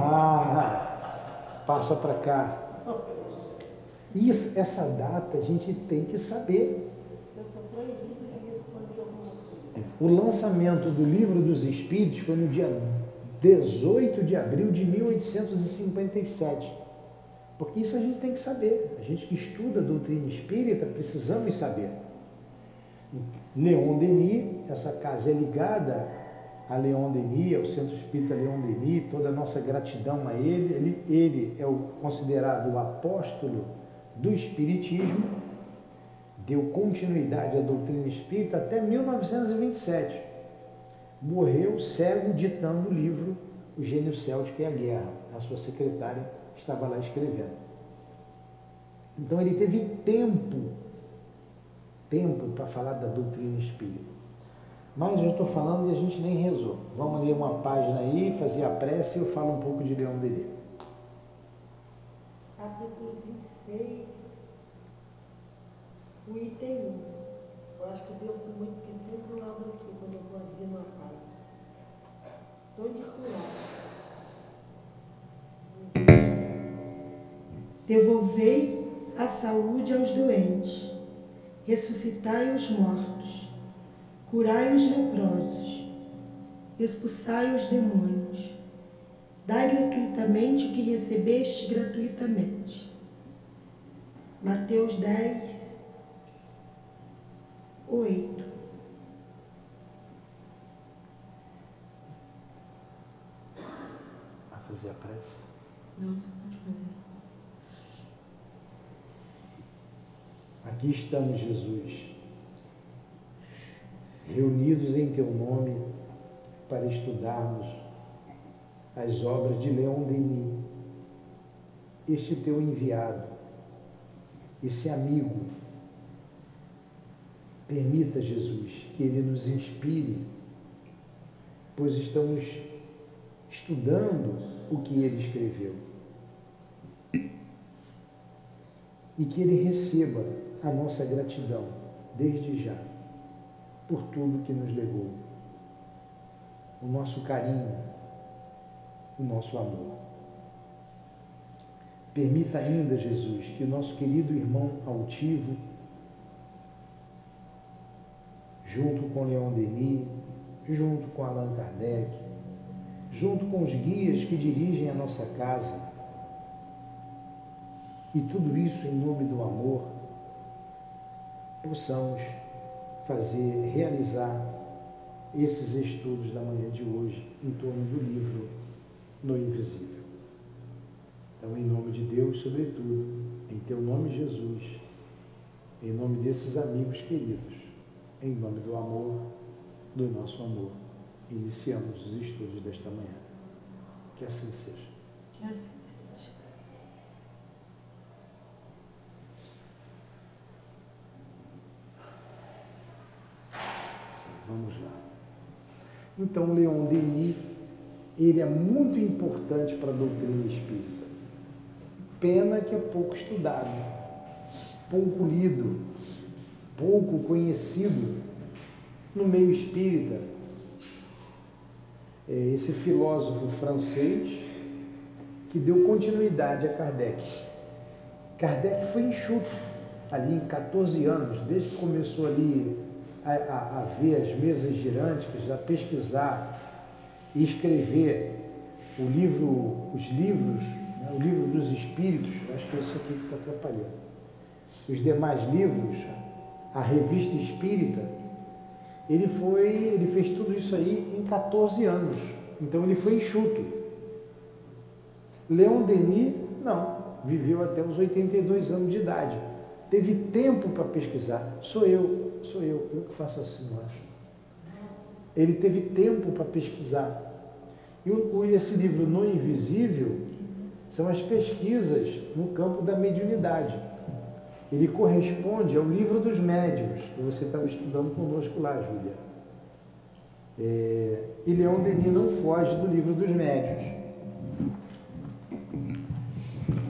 Ah, passa para cá. Isso, essa data a gente tem que saber. O lançamento do Livro dos Espíritos foi no dia 18 de abril de 1857. Porque isso a gente tem que saber. A gente que estuda a doutrina espírita, precisamos saber. Leon Denis, essa casa é ligada a Leon Denis, ao Centro Espírita Leon Denis, toda a nossa gratidão a ele. Ele, ele é o, considerado o apóstolo do Espiritismo, deu continuidade à doutrina espírita até 1927. Morreu cego ditando o livro O Gênio Céltico e a Guerra. A sua secretária estava lá escrevendo. Então ele teve tempo, tempo para falar da doutrina espírita. Mas eu estou falando e a gente nem rezou. Vamos ler uma página aí, fazer a prece e eu falo um pouco de Leão Denis. Capítulo 26, o item 1. Eu acho que eu devo muito, porque sempre eu abro aqui quando eu vou abrir uma página. Estou de curar. Devolvei a saúde aos doentes, ressuscitai os mortos curai os leprosos, expulsai os demônios, dai gratuitamente o que recebeste gratuitamente. Mateus 10, 8. A fazer a prece? Não, você pode fazer. Aqui estamos, Jesus reunidos em teu nome para estudarmos as obras de Leon Denis, este teu enviado, esse amigo. Permita, Jesus, que ele nos inspire, pois estamos estudando o que ele escreveu. E que ele receba a nossa gratidão desde já por tudo que nos legou. O nosso carinho, o nosso amor. Permita ainda, Jesus, que o nosso querido irmão altivo, junto com Leon Denis, junto com Allan Kardec, junto com os guias que dirigem a nossa casa, e tudo isso em nome do amor, possamos fazer, realizar esses estudos da manhã de hoje em torno do livro No Invisível. Então, em nome de Deus, sobretudo, em teu nome, Jesus, em nome desses amigos queridos, em nome do amor, do nosso amor, iniciamos os estudos desta manhã. Que assim seja. Que assim seja. Vamos lá. Então, Leon Denis, ele é muito importante para a doutrina espírita. Pena que é pouco estudado, pouco lido, pouco conhecido no meio espírita. É esse filósofo francês que deu continuidade a Kardec. Kardec foi enxuto ali em 14 anos, desde que começou ali a, a, a ver as mesas girantes, a pesquisar e escrever o livro, os livros, né, o livro dos espíritos, acho que é isso aqui que está atrapalhando. Os demais livros, a revista espírita, ele foi, ele fez tudo isso aí em 14 anos. Então ele foi enxuto. Leon Denis, não, viveu até os 82 anos de idade. Teve tempo para pesquisar. Sou eu, sou eu, eu que faço assim, eu acho. Ele teve tempo para pesquisar. E esse livro No Invisível são as pesquisas no campo da mediunidade. Ele corresponde ao livro dos médios, que você estava estudando conosco lá, Júlia. É, e Leon Denis não foge do livro dos médios.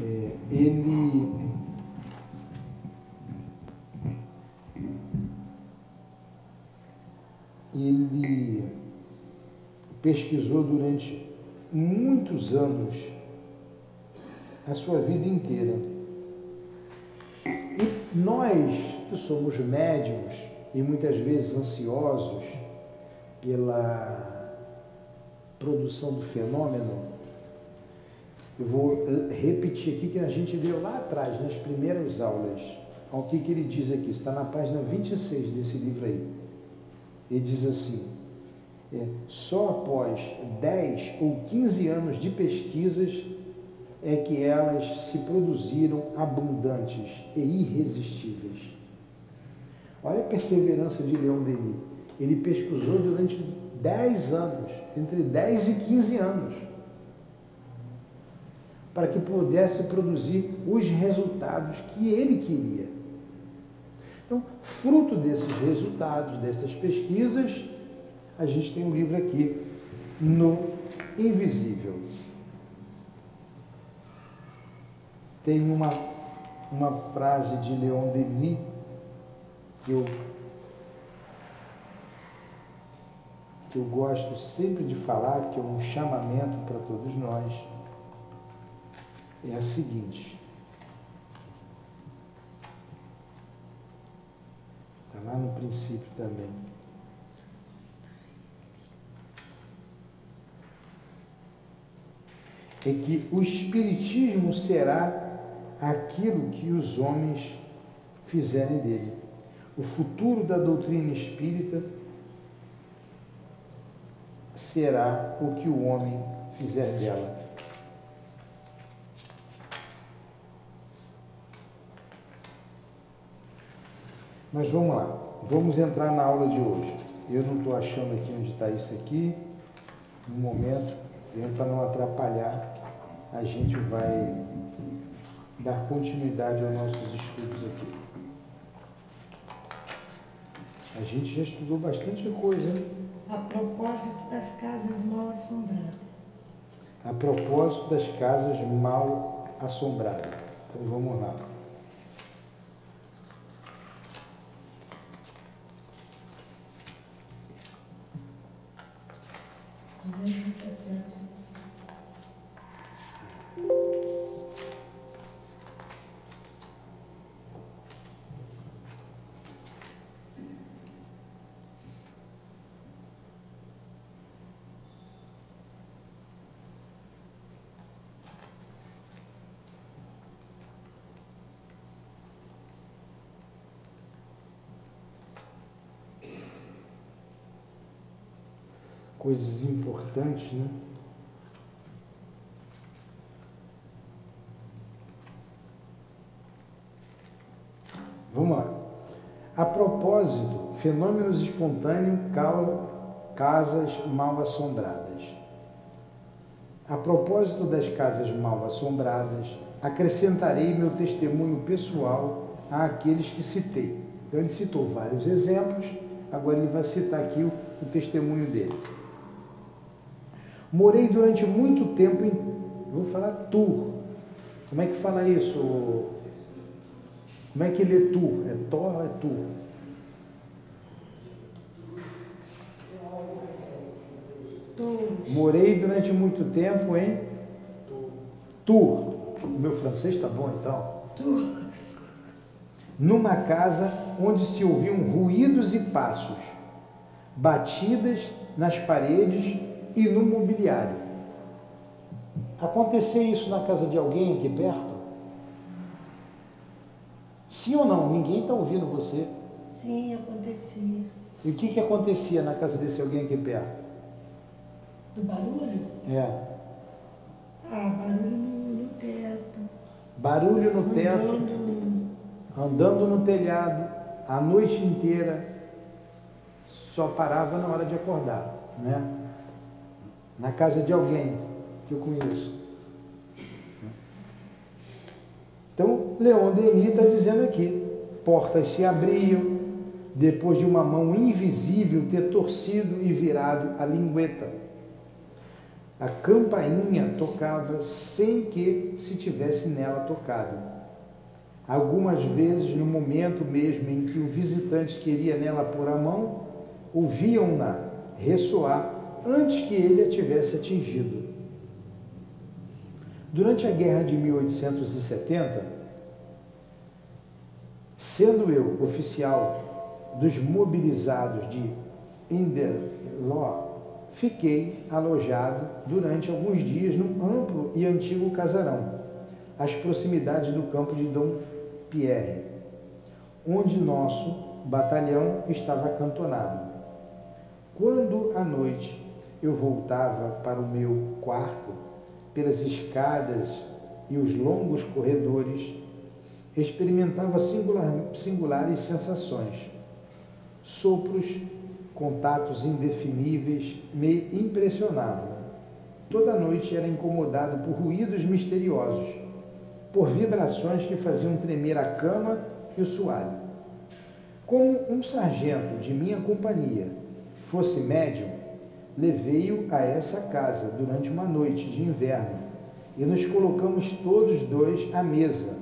É, ele ele pesquisou durante muitos anos, a sua vida inteira. E nós, que somos médicos e muitas vezes ansiosos pela produção do fenômeno, eu vou repetir aqui que a gente deu lá atrás, nas primeiras aulas, ao que, que ele diz aqui, está na página 26 desse livro aí. Ele diz assim: é, só após 10 ou 15 anos de pesquisas é que elas se produziram abundantes e irresistíveis. Olha a perseverança de Leon Denis. Ele pesquisou durante 10 anos, entre 10 e 15 anos, para que pudesse produzir os resultados que ele queria. Então, fruto desses resultados, dessas pesquisas, a gente tem um livro aqui no Invisível. Tem uma, uma frase de Leon Denis que eu, que eu gosto sempre de falar, que é um chamamento para todos nós. É a seguinte: Está lá no princípio também. É que o Espiritismo será aquilo que os homens fizerem dele. O futuro da doutrina espírita será o que o homem fizer dela. Mas vamos lá, vamos entrar na aula de hoje. Eu não estou achando aqui onde está isso aqui. No momento, para não atrapalhar, a gente vai dar continuidade aos nossos estudos aqui. A gente já estudou bastante coisa, hein? A propósito das casas mal assombradas. A propósito das casas mal assombradas. Então vamos lá. Jesus' name. Coisas importantes, né? Vamos lá. A propósito, fenômenos espontâneos casas mal assombradas. A propósito das casas mal assombradas, acrescentarei meu testemunho pessoal àqueles que citei. Então, ele citou vários exemplos, agora ele vai citar aqui o, o testemunho dele. Morei durante muito tempo em. Vou falar Tur. Como é que fala isso? Como é que lê Tur? É Tor ou é Tur? Morei durante muito tempo em Tur. Meu francês está bom então? Tur. Numa casa onde se ouviam ruídos e passos, batidas nas paredes e no mobiliário. Acontecer isso na casa de alguém aqui perto? Sim ou não? Ninguém está ouvindo você. Sim, acontecia. E o que, que acontecia na casa desse alguém aqui perto? Do barulho? É. Ah, barulho no, no teto. Barulho no teto. Andando. Andando no telhado, a noite inteira. Só parava na hora de acordar, né? Na casa de alguém que eu conheço. Então, Leon Denis está dizendo aqui: portas se abriam depois de uma mão invisível ter torcido e virado a lingueta. A campainha tocava sem que se tivesse nela tocado. Algumas vezes, no momento mesmo em que o visitante queria nela pôr a mão, ouviam-na ressoar antes que ele a tivesse atingido. Durante a guerra de 1870, sendo eu oficial dos mobilizados de Indeló, fiquei alojado durante alguns dias num amplo e antigo casarão, às proximidades do campo de Dom Pierre, onde nosso batalhão estava acantonado. Quando à noite eu voltava para o meu quarto, pelas escadas e os longos corredores, experimentava singular, singulares sensações, sopros, contatos indefiníveis me impressionavam. Toda noite era incomodado por ruídos misteriosos, por vibrações que faziam tremer a cama e o soalho. Como um sargento de minha companhia fosse médium, levei-o a essa casa durante uma noite de inverno e nos colocamos todos dois à mesa,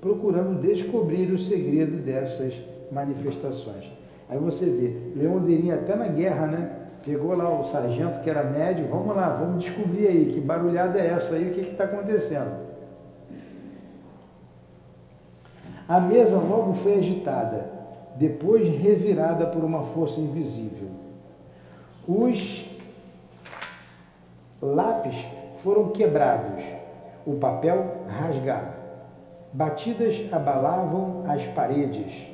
procurando descobrir o segredo dessas manifestações. Aí você vê, Leondeirinha até na guerra, né? Pegou lá o sargento que era médio, vamos lá, vamos descobrir aí que barulhada é essa aí, o que está acontecendo. A mesa logo foi agitada, depois revirada por uma força invisível. Os lápis foram quebrados, o papel rasgado. Batidas abalavam as paredes.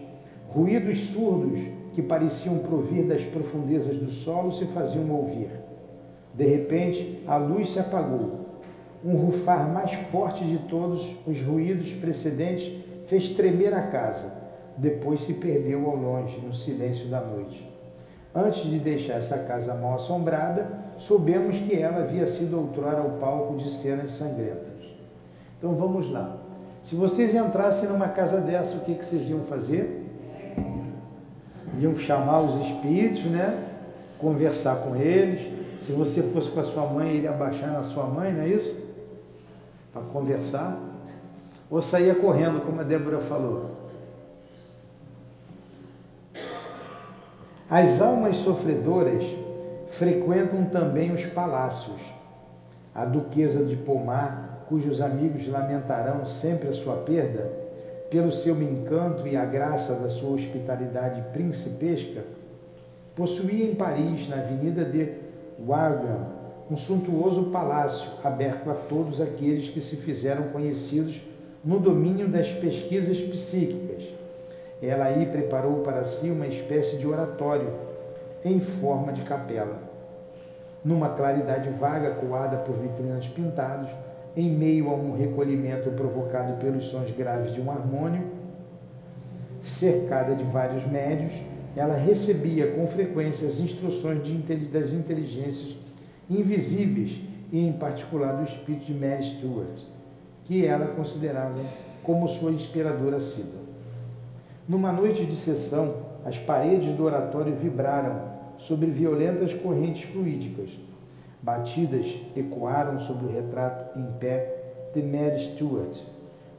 Ruídos surdos que pareciam provir das profundezas do solo se faziam ouvir. De repente, a luz se apagou. Um rufar mais forte de todos os ruídos precedentes fez tremer a casa. Depois se perdeu ao longe, no silêncio da noite. Antes de deixar essa casa mal assombrada, soubemos que ela havia sido outrora o palco de cenas sangrentas. Então vamos lá. Se vocês entrassem numa casa dessa, o que, que vocês iam fazer? Iam chamar os espíritos, né? Conversar com eles. Se você fosse com a sua mãe, iria baixar na sua mãe, não é isso? Para conversar. Ou saía correndo, como a Débora falou. As almas sofredoras frequentam também os palácios. A duquesa de Pomar, cujos amigos lamentarão sempre a sua perda, pelo seu encanto e a graça da sua hospitalidade principesca, possuía em Paris, na Avenida de Wagram, um suntuoso palácio aberto a todos aqueles que se fizeram conhecidos no domínio das pesquisas psíquicas ela aí preparou para si uma espécie de oratório em forma de capela. Numa claridade vaga coada por vitrinas pintadas, em meio a um recolhimento provocado pelos sons graves de um harmônio, cercada de vários médios, ela recebia com frequência as instruções das inteligências invisíveis e, em particular, do espírito de Mary Stuart, que ela considerava como sua inspiradora assídua. Numa noite de sessão, as paredes do oratório vibraram sobre violentas correntes fluídicas. Batidas ecoaram sobre o retrato em pé de Mary Stuart,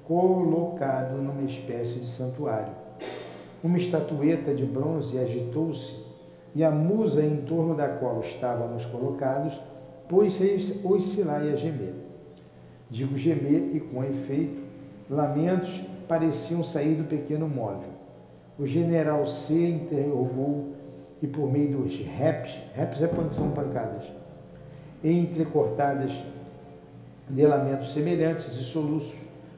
colocado numa espécie de santuário. Uma estatueta de bronze agitou-se e a musa em torno da qual estávamos colocados pôs-se a oscilar e a gemer. Digo gemer e com efeito, lamentos pareciam sair do pequeno móvel. O general C interrogou e por meio dos raps, raps é são pancadas, entrecortadas de lamentos semelhantes e soluços,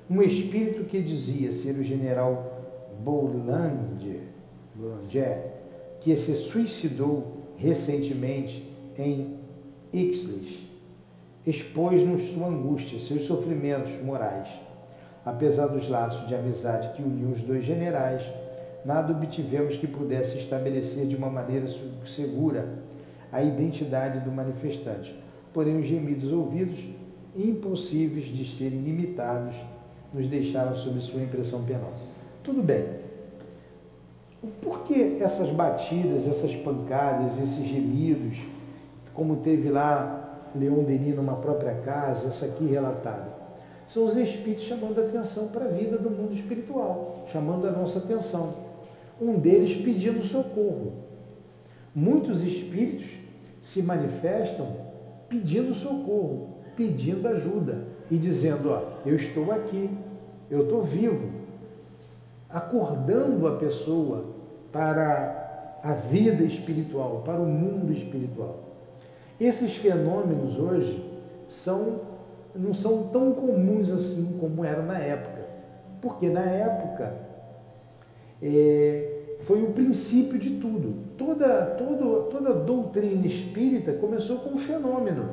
um espírito que dizia ser o general Boulanger, Boulanger que se suicidou recentemente em Ixlis, expôs-nos sua angústia, seus sofrimentos morais. Apesar dos laços de amizade que uniam os dois generais, nada obtivemos que pudesse estabelecer de uma maneira segura a identidade do manifestante. Porém, os gemidos ouvidos, impossíveis de serem limitados, nos deixaram sob sua impressão penosa. Tudo bem. Por que essas batidas, essas pancadas, esses gemidos, como teve lá Leon Denis numa própria casa, essa aqui relatada? São os espíritos chamando a atenção para a vida do mundo espiritual, chamando a nossa atenção um deles pedindo socorro. Muitos espíritos se manifestam pedindo socorro. pedindo ajuda e dizendo: Ó, eu estou aqui, eu estou vivo, acordando a pessoa para a vida espiritual, para o mundo espiritual. Esses fenômenos hoje são, não são tão comuns assim como era na época, porque na época é, foi o princípio de tudo. Toda, toda, toda doutrina espírita começou com um fenômeno.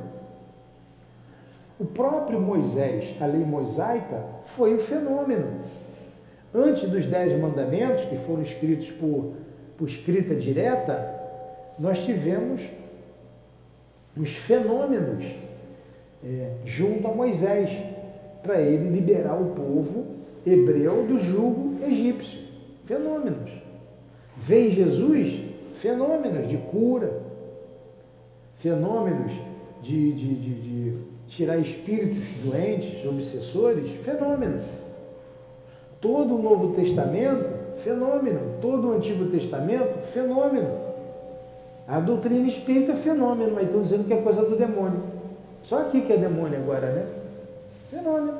O próprio Moisés, a lei mosaica, foi o fenômeno. Antes dos Dez Mandamentos, que foram escritos por, por escrita direta, nós tivemos os fenômenos é, junto a Moisés, para ele liberar o povo hebreu do jugo egípcio. Fenômenos. Vem Jesus, fenômenos de cura, fenômenos de, de, de, de tirar espíritos doentes, obsessores, fenômenos. Todo o Novo Testamento, fenômeno. Todo o Antigo Testamento, fenômeno. A doutrina espírita é fenômeno, mas estão dizendo que é coisa do demônio. Só aqui que é demônio agora, né? Fenômeno.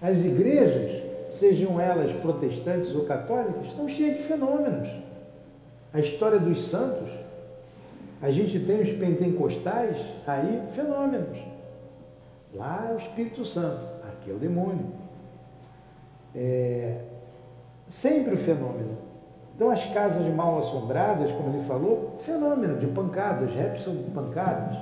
As igrejas, sejam elas protestantes ou católicas, estão cheias de fenômenos. A história dos santos, a gente tem os pentecostais, aí, fenômenos. Lá é o Espírito Santo, aqui é o demônio. É, sempre o fenômeno. Então, as casas mal assombradas, como ele falou, fenômeno de pancadas, rap são pancadas.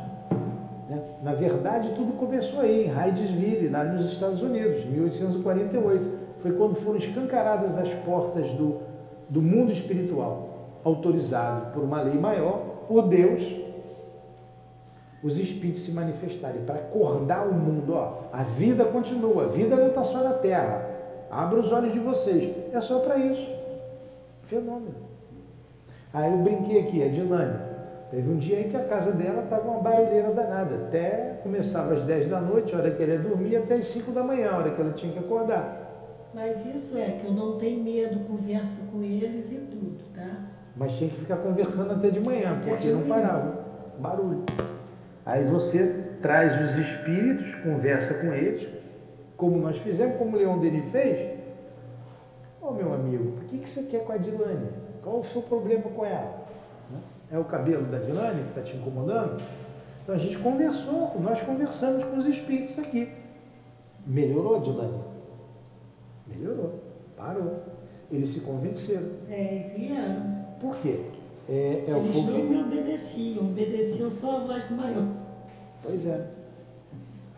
Né? Na verdade, tudo começou aí, em Hydesville, lá nos Estados Unidos, 1848. Foi quando foram escancaradas as portas do, do mundo espiritual, autorizado por uma lei maior, por Deus, os espíritos se manifestarem, para acordar o mundo. Ó, a vida continua, a vida não está só na terra. Abra os olhos de vocês. É só para isso. Fenômeno. Aí eu brinquei aqui, a Dilane. Teve um dia em que a casa dela estava uma barulheira danada. Até começava às 10 da noite, a hora que ela ia dormir, até às 5 da manhã, a hora que ela tinha que acordar. Mas isso é que eu não tenho medo, conversa com eles e tudo, tá? Mas tinha que ficar conversando até de manhã, até porque de não parava. Barulho. Aí você traz os espíritos, conversa com eles, como nós fizemos, como o Leão Denis fez, Ô oh, meu amigo, o que, que você quer com a Dilane? Qual o seu problema com ela? Né? É o cabelo da Dilane que está te incomodando? Então a gente conversou, nós conversamos com os espíritos aqui. Melhorou, Dilane? Melhorou, parou. Eles se convenceram. Dez anos. Por quê? É, é Eles não me obedeciam, obedeciam só a voz do maior. Pois é.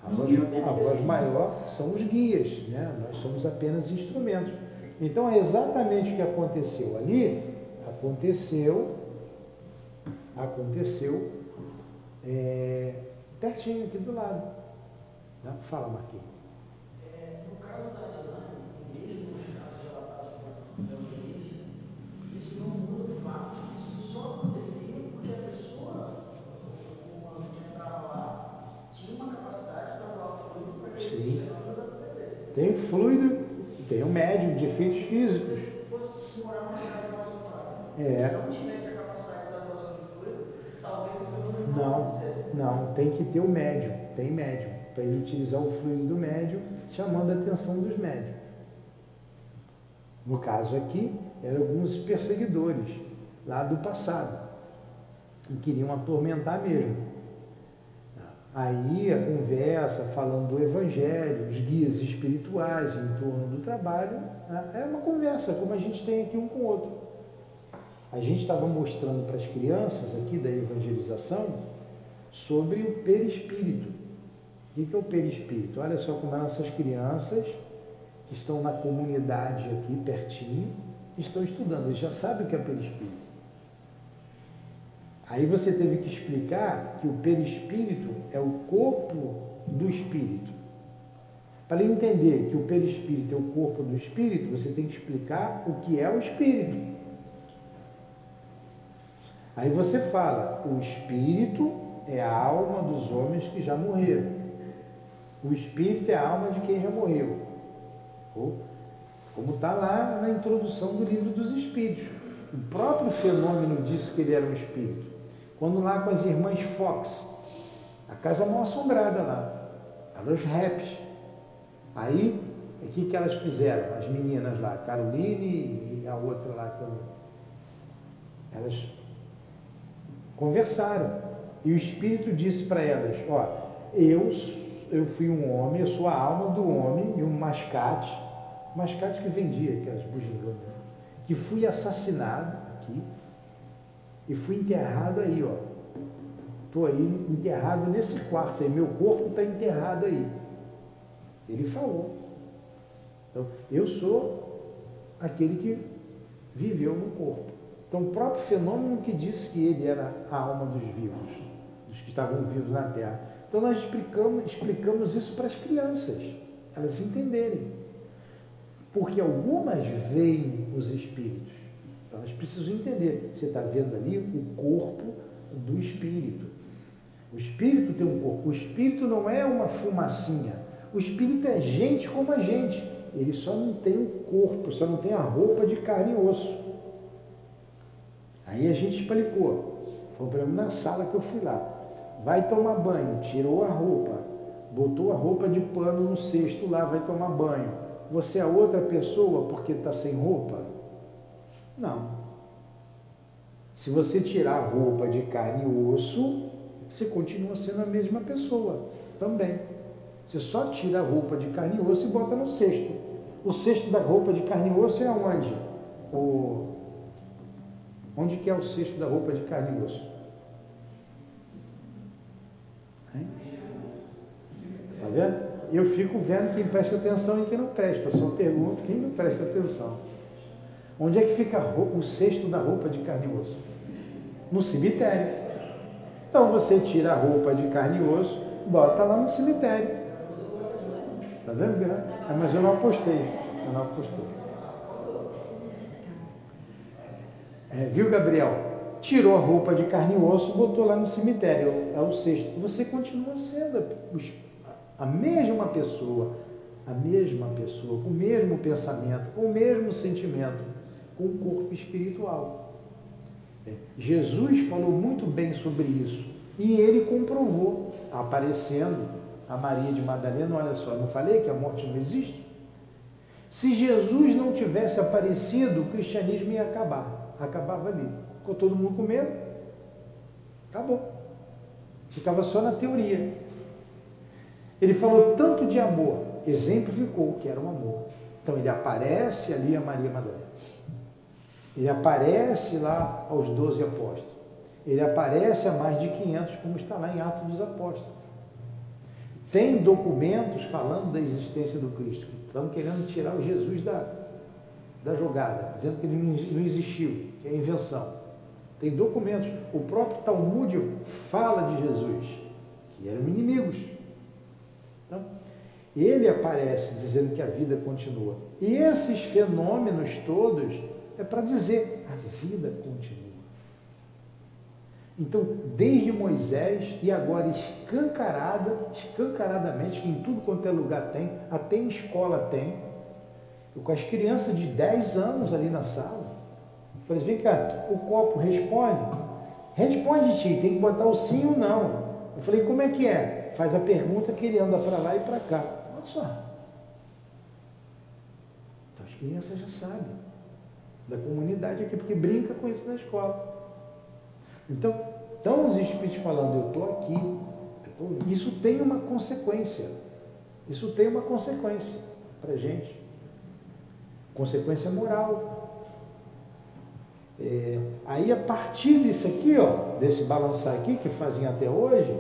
A voz, a voz maior são os guias, né? nós somos apenas instrumentos. Então é exatamente o que aconteceu ali, aconteceu, aconteceu é, pertinho aqui do lado. Fala, Marquinhos. É, no caso da Adilane, Tem fluido tem um médium de efeitos físicos. Se morar mais é. não capacidade da talvez o não acontecesse. Não, tem que ter o médium, tem médium, para ele utilizar o fluido do médium, chamando a atenção dos médiums. No caso aqui, eram alguns perseguidores lá do passado, que queriam atormentar mesmo. Aí a conversa, falando do Evangelho, os guias espirituais em torno do trabalho, né? é uma conversa, como a gente tem aqui um com o outro. A gente estava mostrando para as crianças aqui da evangelização sobre o perispírito. O que é o perispírito? Olha só como essas crianças que estão na comunidade aqui pertinho estão estudando, eles já sabem o que é perispírito. Aí você teve que explicar que o perispírito é o corpo do espírito. Para ele entender que o perispírito é o corpo do espírito, você tem que explicar o que é o espírito. Aí você fala, o espírito é a alma dos homens que já morreram. O espírito é a alma de quem já morreu. Como está lá na introdução do livro dos espíritos. O próprio fenômeno disse que ele era um espírito. Quando lá com as irmãs Fox, A casa mal assombrada lá. Eram os raps. Aí, o que, que elas fizeram? As meninas lá, Caroline e a outra lá. Elas conversaram. E o Espírito disse para elas, ó, eu, eu fui um homem, eu sou a alma do homem e um mascate, mascate que vendia aquelas bugigangas, que fui assassinado aqui e fui enterrado aí, ó. Estou aí enterrado nesse quarto aí, meu corpo está enterrado aí. Ele falou. Então, eu sou aquele que viveu no corpo. Então, o próprio fenômeno que disse que ele era a alma dos vivos, dos que estavam vivos na Terra. Então, nós explicamos, explicamos isso para as crianças, elas entenderem. Porque algumas veem os espíritos. Então, elas precisam entender. Você está vendo ali o corpo do espírito. O espírito tem um corpo. O espírito não é uma fumacinha. O espírito é gente como a gente. Ele só não tem o corpo, só não tem a roupa de carne e osso. Aí a gente explicou. Foi para mim na sala que eu fui lá. Vai tomar banho, tirou a roupa, botou a roupa de pano no cesto lá, vai tomar banho. Você é outra pessoa porque está sem roupa? Não. Se você tirar a roupa de carne e osso, você continua sendo a mesma pessoa também. Você só tira a roupa de carne e osso e bota no cesto. O cesto da roupa de carne e osso é onde? O... Onde que é o cesto da roupa de carne e osso? Hein? Tá vendo? Eu fico vendo quem presta atenção e quem não presta. Eu só pergunto quem não presta atenção. Onde é que fica o cesto da roupa de carne e osso? No cemitério. Então você tira a roupa de carne e osso, bota lá no cemitério. Tá vendo? É, mas eu não apostei. Eu não apostei. É, viu, Gabriel? Tirou a roupa de carne e osso, botou lá no cemitério. É o sexto. Você continua sendo a mesma pessoa, a mesma pessoa, com o mesmo pensamento, com o mesmo sentimento, com o corpo espiritual. É, Jesus falou muito bem sobre isso e ele comprovou, aparecendo a Maria de Madalena, olha só, não falei que a morte não existe? Se Jesus não tivesse aparecido, o cristianismo ia acabar. Acabava ali. Ficou todo mundo com medo. Acabou. Ficava só na teoria. Ele falou tanto de amor, exemplificou que era um amor. Então ele aparece ali a Maria Madalena. Ele aparece lá aos doze apóstolos. Ele aparece a mais de 500, como está lá em Atos dos Apóstolos. Tem documentos falando da existência do Cristo, estão querendo tirar o Jesus da, da jogada, dizendo que ele não existiu, que é invenção. Tem documentos. O próprio Talmud fala de Jesus, que eram inimigos. Então, ele aparece dizendo que a vida continua. E esses fenômenos todos é para dizer a vida continua. Então, desde Moisés e agora escancarada, escancaradamente, em tudo quanto é lugar tem, até em escola tem, eu com as crianças de 10 anos ali na sala, falei, vem cá, o copo responde? Responde, tio, tem que botar o sim ou não. Eu falei, como é que é? Faz a pergunta que ele anda para lá e para cá. Olha só. Então as crianças já sabem da comunidade aqui, porque brinca com isso na escola. Então, estão os espíritos falando, eu estou aqui, eu tô... isso tem uma consequência. Isso tem uma consequência para a gente. Consequência moral. É, aí a partir disso aqui, ó, desse balançar aqui que fazem até hoje,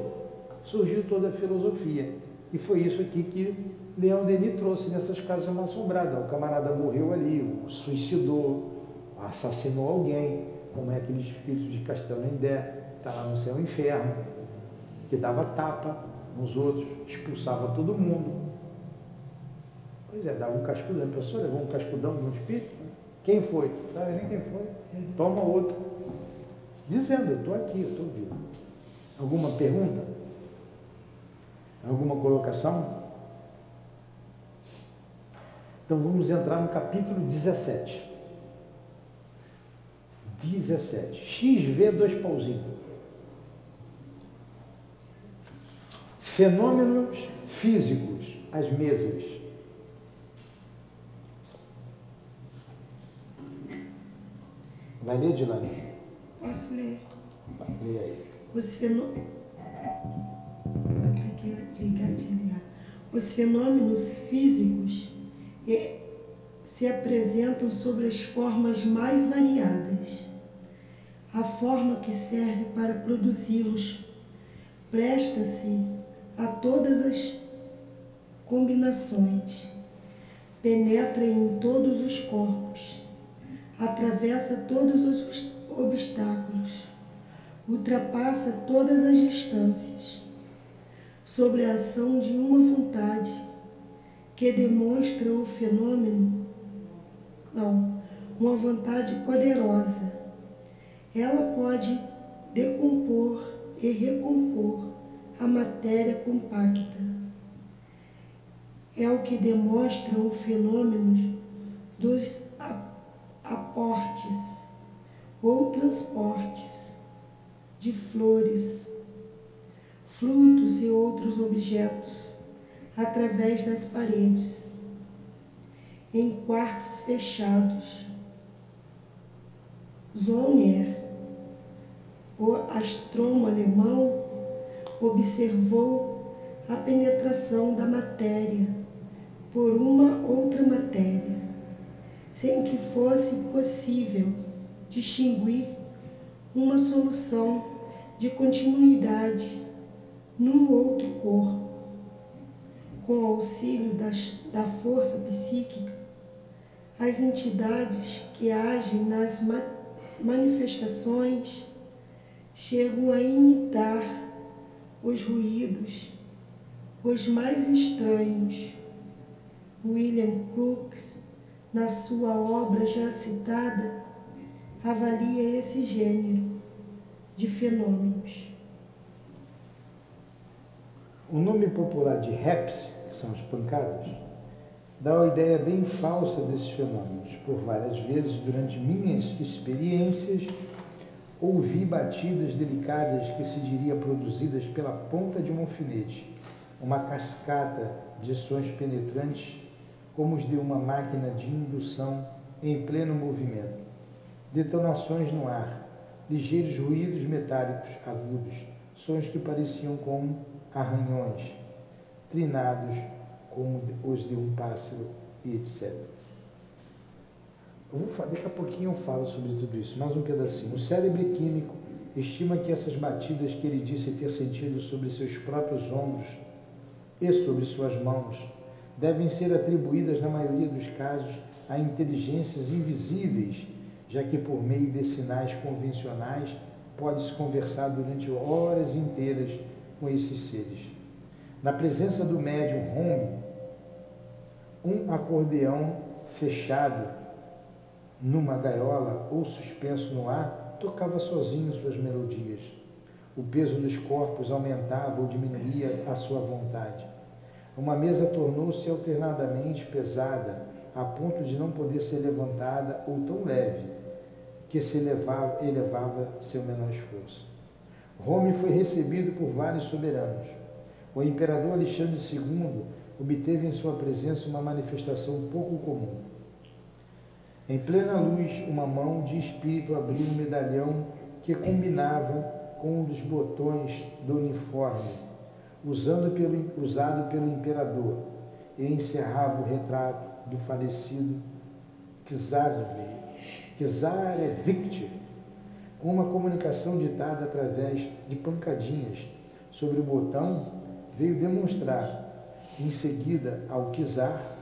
surgiu toda a filosofia. E foi isso aqui que Leão Denis trouxe nessas casas assombradas. O camarada morreu ali, suicidou, assassinou alguém como é aquele espírito de Castelo Indé, está lá no céu inferno, que dava tapa nos outros, expulsava todo mundo. Pois é, dava um cascudão. A pessoa levou um cascudão de um espírito. Quem foi? Sabe nem quem foi? Toma outro. Dizendo, eu estou aqui, eu estou vivo. Alguma pergunta? Alguma colocação? Então vamos entrar no capítulo 17. 17. XV, dois pauzinhos. Fenômenos físicos, as mesas. Vai ler, Dilane? Posso ler? Lê aí. Os fenômenos. Os fenômenos físicos se apresentam sob as formas mais variadas. A forma que serve para produzi-los. Presta-se a todas as combinações, penetra em todos os corpos, atravessa todos os obstáculos, ultrapassa todas as distâncias, sobre a ação de uma vontade que demonstra o fenômeno, não, uma vontade poderosa. Ela pode decompor e recompor a matéria compacta. É o que demonstra o fenômeno dos aportes ou transportes de flores, frutos e outros objetos através das paredes, em quartos fechados. Zoner, o astrônomo alemão, observou a penetração da matéria por uma outra matéria, sem que fosse possível distinguir uma solução de continuidade num outro corpo. Com o auxílio das, da força psíquica, as entidades que agem nas ma manifestações chegam a imitar os ruídos, os mais estranhos. William Crookes, na sua obra já citada, avalia esse gênero de fenômenos. O nome popular de raps, que são as pancadas, dá uma ideia bem falsa desses fenômenos. Por várias vezes, durante minhas experiências, ouvi batidas delicadas que se diria produzidas pela ponta de um alfinete, uma cascata de sons penetrantes, como os de uma máquina de indução em pleno movimento. Detonações no ar, ligeiros ruídos metálicos agudos, sons que pareciam como arranhões, trinados como os de um pássaro e etc. Eu vou, daqui a pouquinho eu falo sobre tudo isso, mais um pedacinho. O cérebro químico estima que essas batidas que ele disse ter sentido sobre seus próprios ombros e sobre suas mãos devem ser atribuídas, na maioria dos casos, a inteligências invisíveis, já que por meio de sinais convencionais pode-se conversar durante horas inteiras com esses seres. Na presença do médium home, um acordeão fechado numa gaiola ou suspenso no ar tocava sozinho suas melodias. O peso dos corpos aumentava ou diminuía à sua vontade. Uma mesa tornou-se alternadamente pesada, a ponto de não poder ser levantada ou tão leve que se elevava, elevava seu menor esforço. Rome foi recebido por vários soberanos. O imperador Alexandre II obteve em sua presença uma manifestação pouco comum. Em plena luz, uma mão de espírito abriu um medalhão que combinava com um dos botões do uniforme, usando pelo, usado pelo imperador, e encerrava o retrato do falecido Czarevich, com uma comunicação ditada através de pancadinhas sobre o botão, veio demonstrar, em seguida ao czar,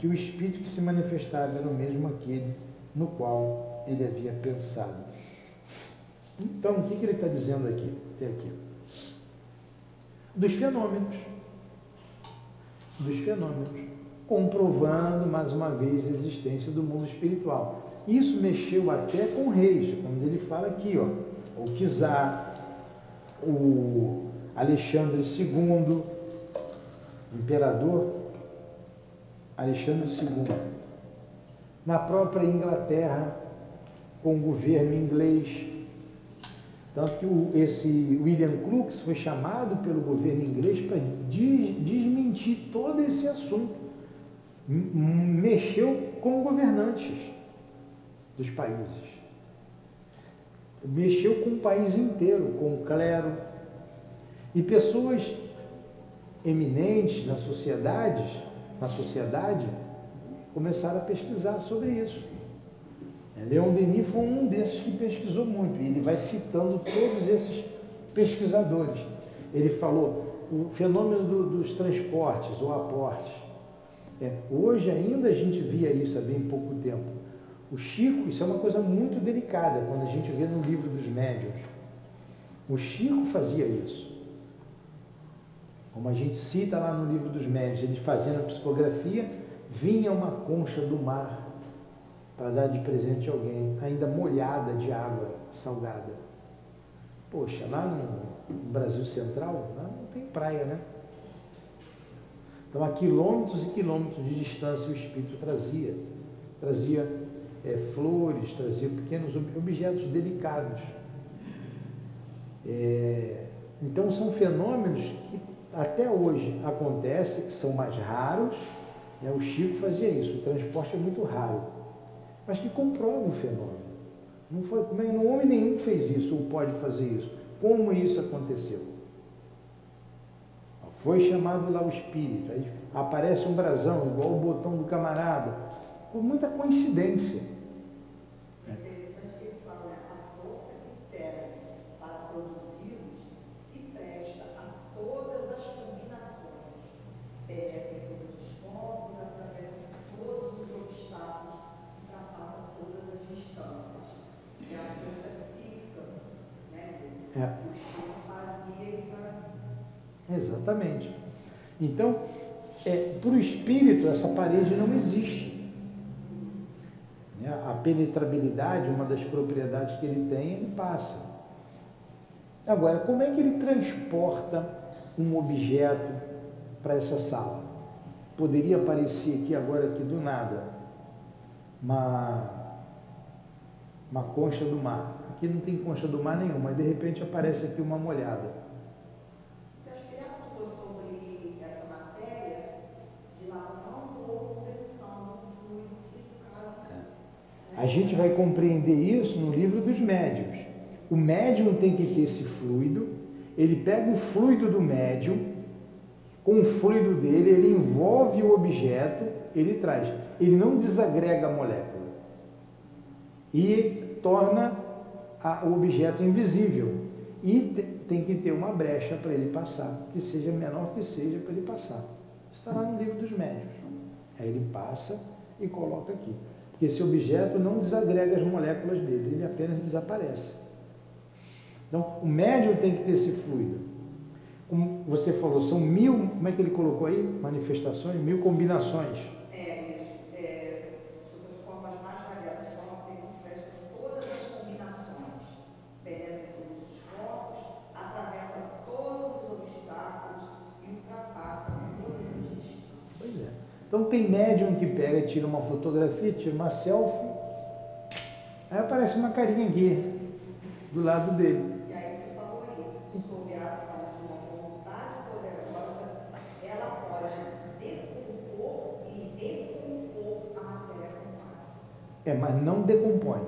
que o espírito que se manifestava era o mesmo aquele no qual ele havia pensado. Então, o que, que ele está dizendo aqui? Até aqui. Dos fenômenos. Dos fenômenos. Comprovando mais uma vez a existência do mundo espiritual. Isso mexeu até com reis, quando ele fala aqui, ó, o Kizar, o Alexandre II, imperador Alexandre II. Na própria Inglaterra, com o governo inglês, Tanto que o, esse William Crookes foi chamado pelo governo inglês para des, desmentir todo esse assunto. Mexeu com governantes dos países. Mexeu com o país inteiro, com o clero. E pessoas eminentes na sociedade, na sociedade, começaram a pesquisar sobre isso. É, Leon Denis foi um desses que pesquisou muito, e ele vai citando todos esses pesquisadores. Ele falou o fenômeno do, dos transportes ou aportes. É, hoje ainda a gente via isso há bem pouco tempo. O Chico, isso é uma coisa muito delicada quando a gente vê no livro dos médios. O Chico fazia isso. Como a gente cita lá no livro dos médios, ele fazendo a psicografia, vinha uma concha do mar para dar de presente a alguém, ainda molhada de água salgada. Poxa, lá no Brasil Central, não tem praia, né? Então, a quilômetros e quilômetros de distância, o Espírito trazia. Trazia é, flores, trazia pequenos objetos delicados. É, então, são fenômenos que até hoje acontecem, são mais raros. Né? O Chico fazia isso, o transporte é muito raro mas que comprova o fenômeno. Não foi, não, homem nenhum fez isso ou pode fazer isso. Como isso aconteceu? Foi chamado lá o espírito, aí aparece um brasão, igual o botão do camarada, com muita coincidência. Exatamente. Então, é, para o espírito, essa parede não existe. Né? A penetrabilidade, uma das propriedades que ele tem, ele passa. Agora, como é que ele transporta um objeto para essa sala? Poderia aparecer aqui agora, aqui do nada, uma, uma concha do mar. Aqui não tem concha do mar nenhuma, mas de repente aparece aqui uma molhada. A gente vai compreender isso no livro dos médiuns. O médium tem que ter esse fluido, ele pega o fluido do médium, com o fluido dele, ele envolve o objeto, ele traz. Ele não desagrega a molécula e torna a, o objeto invisível. E te, tem que ter uma brecha para ele passar, que seja menor que seja para ele passar. Está lá no livro dos médios. Aí ele passa e coloca aqui esse objeto não desagrega as moléculas dele, ele apenas desaparece. Então, o médium tem que ter esse fluido. Como você falou, são mil, como é que ele colocou aí? Manifestações, mil combinações. É, é, sobre as formas mais variadas, formas que manifestam todas as combinações, penetra todos os corpos, atravessa todos os obstáculos e ultrapassa todas as distâncias. Pois é. Então tem médium que pega, tira uma fotografia, tira uma selfie, aí aparece uma carinha aqui, do lado dele. E aí você falou aí, sobre a ação de uma vontade poderosa, ela pode decompor e decompor a matéria É, mas não decompõe.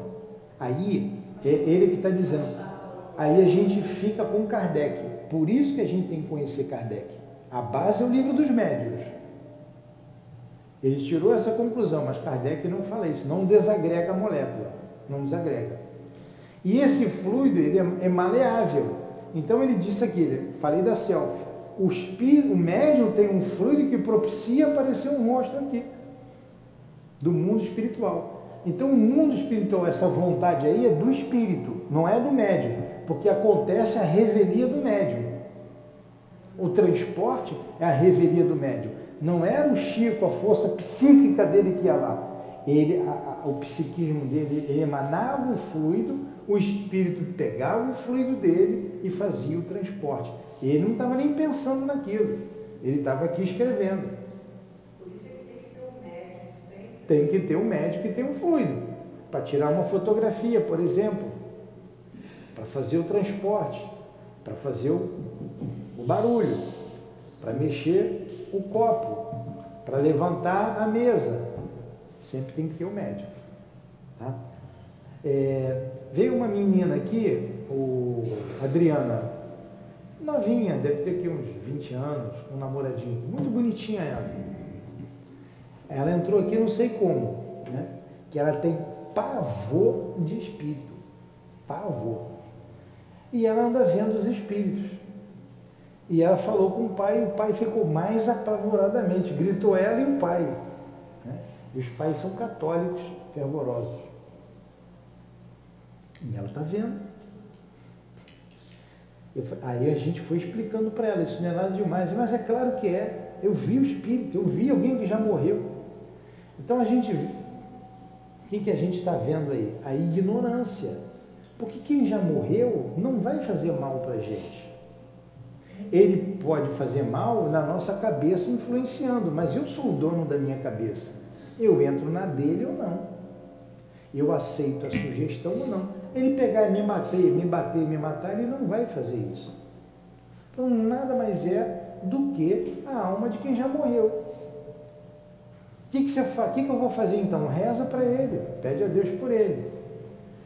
Aí, é ele que está dizendo. Aí a gente fica com Kardec. Por isso que a gente tem que conhecer Kardec. A base é o livro dos médios. Ele tirou essa conclusão, mas Kardec não fala isso, não desagrega a molécula, não desagrega. E esse fluido ele é, é maleável. Então ele disse aqui, falei da selfie, o, espírito, o médium tem um fluido que propicia aparecer um rosto aqui, do mundo espiritual. Então o mundo espiritual, essa vontade aí é do espírito, não é do médium, porque acontece a revelia do médium. O transporte é a revelia do médium. Não era o Chico, a força psíquica dele que ia lá. Ele, a, a, o psiquismo dele, ele emanava o fluido, o espírito pegava o fluido dele e fazia o transporte. Ele não estava nem pensando naquilo. Ele estava aqui escrevendo. Por isso é que tem que ter um médico sempre. Tem que ter um médico que tem um fluido. Para tirar uma fotografia, por exemplo. para fazer o transporte, para fazer o, o barulho, para mexer o copo, para levantar a mesa. Sempre tem que ter o médico. Tá? É, veio uma menina aqui, o Adriana, novinha, deve ter aqui uns 20 anos, um namoradinho, muito bonitinha ela. Ela entrou aqui não sei como, né? Que ela tem pavor de espírito. Pavor. E ela anda vendo os espíritos. E ela falou com o pai, e o pai ficou mais apavoradamente, gritou ela e o pai. Né? E os pais são católicos fervorosos. E ela está vendo. Eu, aí a gente foi explicando para ela, isso não é nada demais. Mas é claro que é. Eu vi o espírito, eu vi alguém que já morreu. Então a gente. O que, que a gente está vendo aí? A ignorância. Porque quem já morreu não vai fazer mal para a gente. Ele pode fazer mal na nossa cabeça influenciando, mas eu sou o dono da minha cabeça. Eu entro na dele ou não. Eu aceito a sugestão ou não. Ele pegar e me bater, me bater, me matar, ele não vai fazer isso. Então nada mais é do que a alma de quem já morreu. O que, que, você fa... que, que eu vou fazer então? Reza para ele, pede a Deus por ele.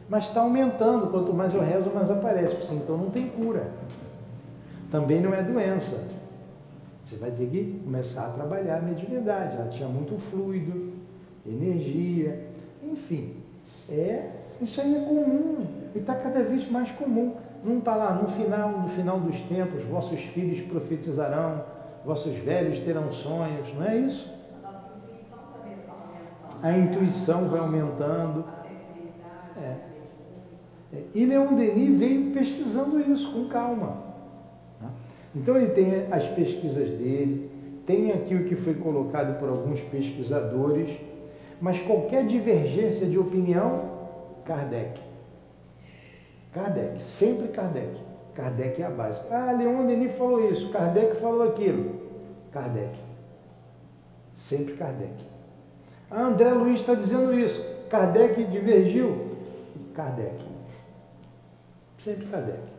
Mas está aumentando, quanto mais eu rezo, mais aparece. Então não tem cura. Também não é doença. Você vai ter que começar a trabalhar a mediunidade. Ela tinha muito fluido, energia, enfim. É, isso aí é comum e está cada vez mais comum. Não está lá no final, no final dos tempos, vossos filhos profetizarão, vossos velhos terão sonhos, não é isso? A nossa intuição também está aumentando. A intuição vai aumentando. A sensibilidade. É. É, E Leon Denis veio pesquisando isso com calma. Então ele tem as pesquisas dele, tem aqui o que foi colocado por alguns pesquisadores, mas qualquer divergência de opinião, Kardec. Kardec, sempre Kardec. Kardec é a base. Ah, Leon Denis falou isso, Kardec falou aquilo. Kardec. Sempre Kardec. Ah, André Luiz está dizendo isso. Kardec divergiu. Kardec. Sempre Kardec.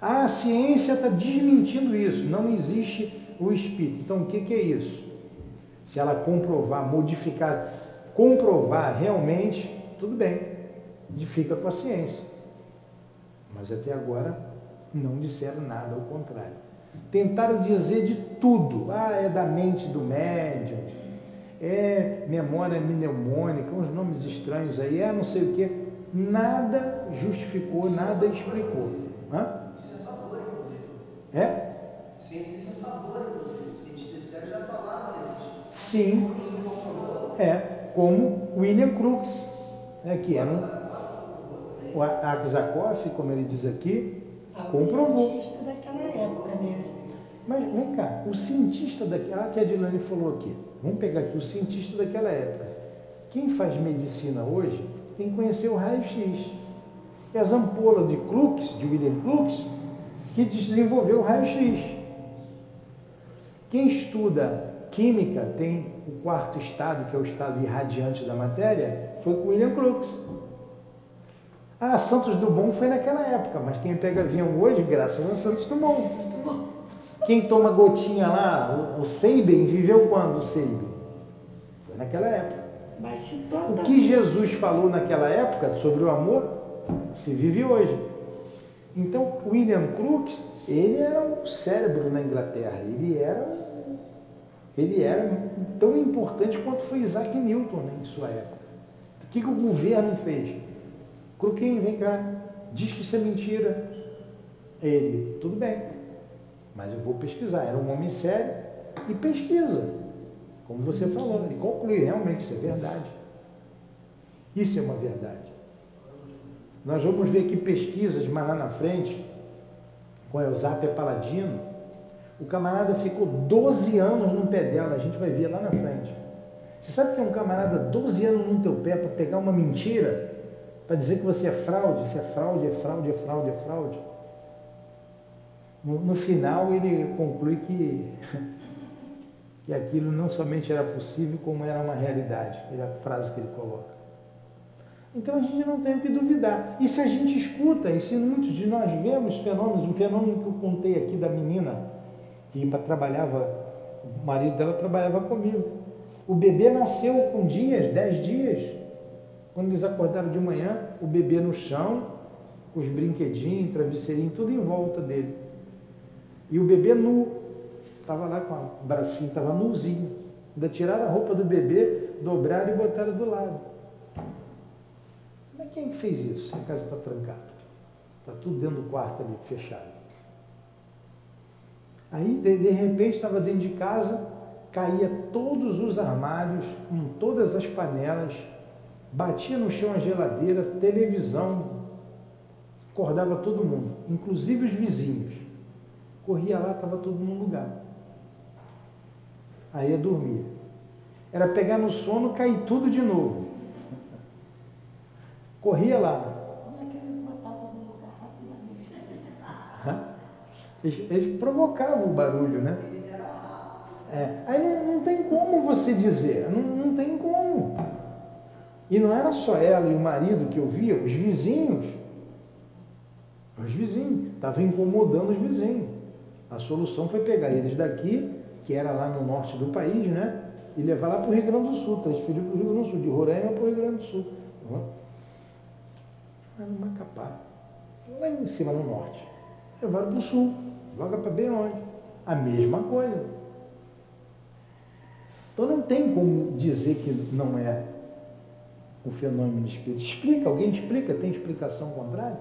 Ah, a ciência está desmentindo isso. Não existe o espírito. Então, o que, que é isso? Se ela comprovar, modificar, comprovar realmente, tudo bem. Fica com a ciência. Mas até agora não disseram nada ao contrário. Tentaram dizer de tudo. Ah, é da mente do médium, é memória mnemônica, uns nomes estranhos aí, é não sei o quê. Nada justificou, nada explicou. Hã? Isso é favor, inclusive. É? Ciência é favor, inclusive. Ciência já falava isso. Sim, é. Como William Crookes, né, que era um, o Aksakoff, como ele diz aqui, Ah, o comprovou. cientista daquela época, né? Mas vem cá, o cientista daquela, ah, que a Dilane falou aqui, vamos pegar aqui o cientista daquela época. Quem faz medicina hoje tem que conhecer o raio-x. É as ampolas de Crookes, de William Crookes, que desenvolveu o raio-x. Quem estuda química tem o quarto estado, que é o estado irradiante da matéria, foi com William Crookes. Ah, Santos Dumont foi naquela época, mas quem pega avião hoje, graças a Santos Dumont. Quem toma gotinha lá, o, o Sabin, viveu quando o Sabin? Foi naquela época. Mas se O que Jesus falou naquela época sobre o amor, se vive hoje. Então, William Crookes, ele era um cérebro na Inglaterra, ele era, ele era tão importante quanto foi Isaac Newton né, em sua época. O que, que o governo fez? Crookes, vem cá, diz que isso é mentira. Ele, tudo bem, mas eu vou pesquisar. Era um homem sério e pesquisa. Como você falou, ele conclui, realmente isso é verdade. Isso é uma verdade. Nós vamos ver aqui pesquisas, mas lá na frente, com Eusapia Paladino, o camarada ficou 12 anos no pé dela, a gente vai ver lá na frente. Você sabe que é um camarada 12 anos no teu pé para pegar uma mentira, para dizer que você é fraude, se é fraude, é fraude, é fraude, é fraude. No, no final ele conclui que, que aquilo não somente era possível, como era uma realidade. É a frase que ele coloca. Então a gente não tem o que duvidar. E se a gente escuta, e se muitos de nós vemos fenômenos, um fenômeno que eu contei aqui da menina que trabalhava, o marido dela trabalhava comigo. O bebê nasceu com dias, dez dias. Quando eles acordaram de manhã, o bebê no chão, os brinquedinhos, travesseirinho, tudo em volta dele. E o bebê nu, estava lá com o bracinho, estava nuzinho. Ainda tiraram a roupa do bebê, dobraram e botaram do lado. Mas quem é que fez isso? A casa está trancada. Está tudo dentro do quarto ali, fechado. Aí, de, de repente, estava dentro de casa, caía todos os armários, com todas as panelas, batia no chão a geladeira, televisão, acordava todo mundo, inclusive os vizinhos. Corria lá, estava todo no lugar. Aí ia dormir. Era pegar no sono, cair tudo de novo. Corria lá. Como é que eles matavam no lugar rapidamente? Eles, provocavam o barulho, né? É. Aí não, não, tem como você dizer, não, não tem como. E não era só ela e o marido que eu via, os vizinhos. Os vizinhos, estavam incomodando os vizinhos. A solução foi pegar eles daqui, que era lá no norte do país, né? E levar lá para o Rio Grande do Sul, transferir para o Rio Grande do Sul, de Roraima para o Rio Grande do Sul. Lá no Macapá, lá em cima no norte. Levaram para o sul, joga para bem longe. A mesma coisa. Então não tem como dizer que não é um fenômeno espírita. Explica, alguém explica, tem explicação contrária?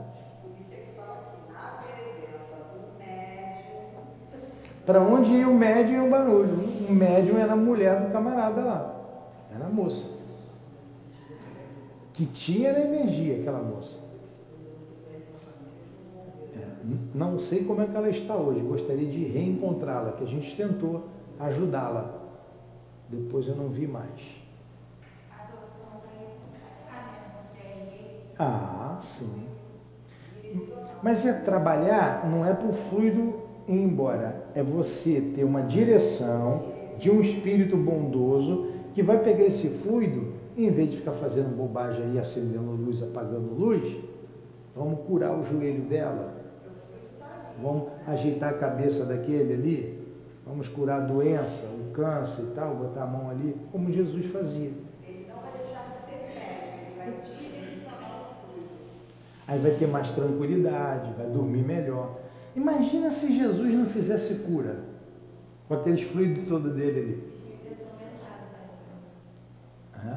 Para onde ia o médium e o barulho? O médium era a mulher do camarada lá. Era a moça. Que tinha energia, aquela moça. Não sei como é que ela está hoje, gostaria de reencontrá-la, que a gente tentou ajudá-la. Depois eu não vi mais. Ah, sim. Mas é trabalhar, não é para o fluido ir embora, é você ter uma direção de um espírito bondoso que vai pegar esse fluido, em vez de ficar fazendo bobagem aí, acendendo luz, apagando luz, vamos curar o joelho dela, vamos ajeitar a cabeça daquele ali, vamos curar a doença, o câncer e tal, botar a mão ali, como Jesus fazia. Ele não vai deixar de ser médico, ele vai direcionar o fluido. Aí vai ter mais tranquilidade, vai dormir melhor. Imagina se Jesus não fizesse cura, com aqueles fluidos todo dele ali.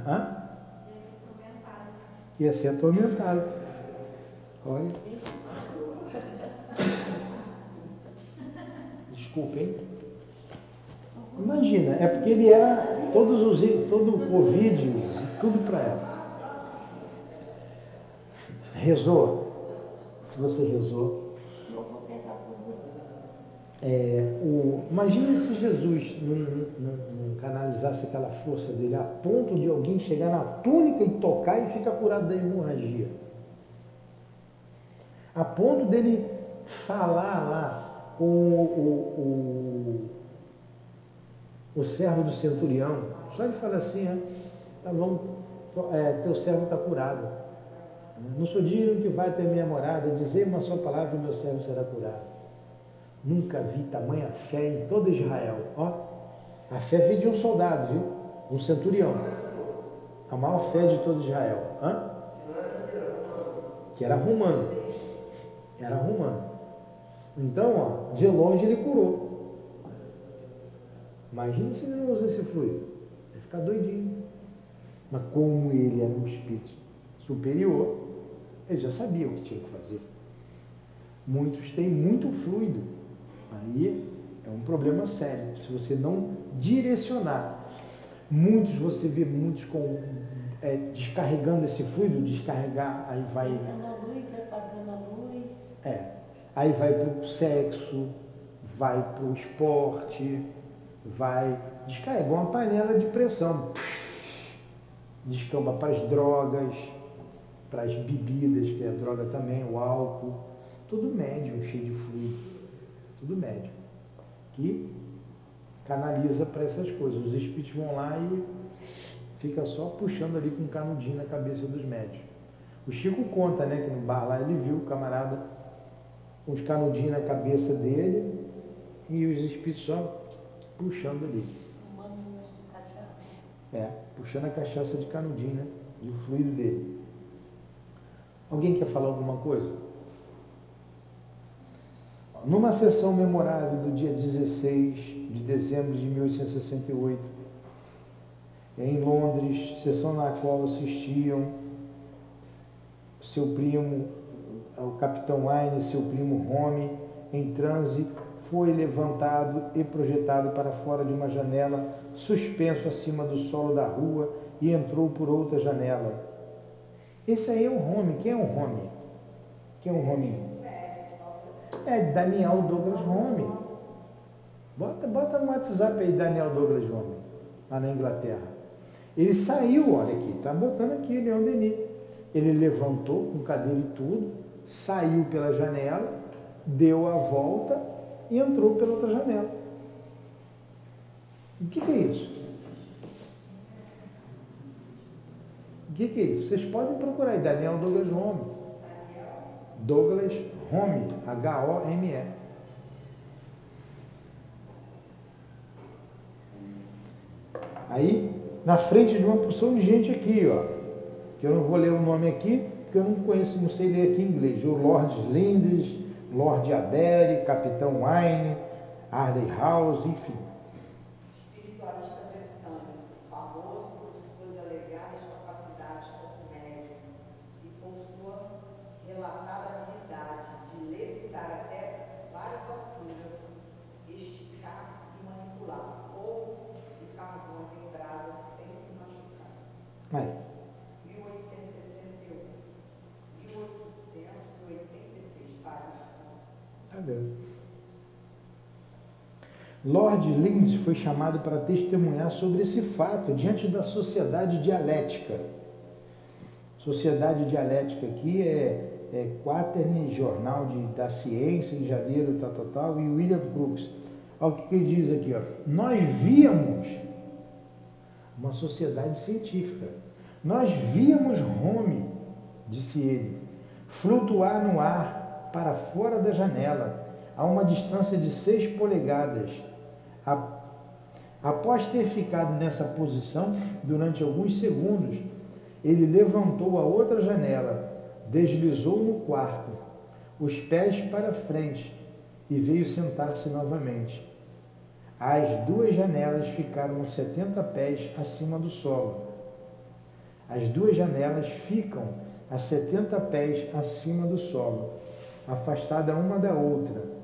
Hã? Ia ser atormentado. Olha. Desculpa, hein? Imagina, é porque ele era todos os todo o Covid, tudo para ela. Rezou. Se você rezou. É, o, imagina se Jesus não, não, não canalizasse aquela força dele a ponto de alguém chegar na túnica e tocar e ficar curado da hemorragia. A ponto dele falar lá com o, o, o servo do centurião. Só ele fala assim, é, tá bom, é, teu servo está curado. Não sou digno que vai ter minha morada, dizer uma só palavra e meu servo será curado. Nunca vi tamanha fé em todo Israel. Ó, a fé veio de um soldado, viu? Um centurião. A maior fé de todo Israel. Hã? Que era romano. Era romano. Então, ó, de longe ele curou. Imagina se ele não usa esse fluido. Vai ficar doidinho. Mas como ele era um espírito superior, ele já sabia o que tinha que fazer. Muitos têm muito fluido. Aí é um problema sério. Se você não direcionar. Muitos, você vê muitos com, é, descarregando esse fluido, descarregar, aí vai. Acendendo a luz, apagando a luz. É, aí vai para o sexo, vai para o esporte, vai. Descarregou uma panela de pressão. Descamba para as drogas, para as bebidas, que é droga também, o álcool. Tudo médio, cheio de fluido. Tudo médio. Que canaliza para essas coisas. Os espíritos vão lá e fica só puxando ali com um canudinho na cabeça dos médios. O Chico conta, né, que no bar lá ele viu o camarada os canudinhos na cabeça dele e os espíritos só puxando ali. É, puxando a cachaça de canudinho, né? De fluido dele. Alguém quer falar alguma coisa? Numa sessão memorável do dia 16 de dezembro de 1868, em Londres, sessão na qual assistiam seu primo, o capitão Wayne, seu primo Home, em transe, foi levantado e projetado para fora de uma janela, suspenso acima do solo da rua e entrou por outra janela. Esse aí é o Home. Quem é o Home? Quem é o Home? É Daniel Douglas Home. Bota, bota no WhatsApp aí, Daniel Douglas Home, lá na Inglaterra. Ele saiu, olha aqui, está botando aqui, Leon Denis. Ele levantou com cadeira e tudo, saiu pela janela, deu a volta e entrou pela outra janela. O que, que é isso? O que, que é isso? Vocês podem procurar aí, Daniel Douglas Home. Douglas Home, H-O-M-E. Aí, na frente de uma porção de gente aqui, ó, que eu não vou ler o nome aqui, porque eu não conheço, não sei ler aqui em inglês, o Lord Lindres, Lord Adere, Capitão Wine, Arley House, enfim. Espiritualista britânico, famoso por suas alegadas capacidades como médium e por sua relatada habilidade de levitar até várias alturas, esticar-se e manipular fogo e carvões em brasas sem se machucar. Aí, 1861, 1886, Paris. tá vendo? Lord Lindsay foi chamado para testemunhar sobre esse fato diante da Sociedade Dialética. Sociedade Dialética aqui é, é Quaterny Jornal de, da Ciência, em janeiro, tal, tal, tal, e William Crookes. Olha o que ele diz aqui, ó. Nós víamos uma sociedade científica. Nós víamos Home, disse ele, flutuar no ar para fora da janela, a uma distância de seis polegadas. A- Após ter ficado nessa posição durante alguns segundos, ele levantou a outra janela, deslizou no quarto, os pés para frente e veio sentar-se novamente. As duas janelas ficaram a 70 pés acima do solo. As duas janelas ficam a 70 pés acima do solo, afastada uma da outra,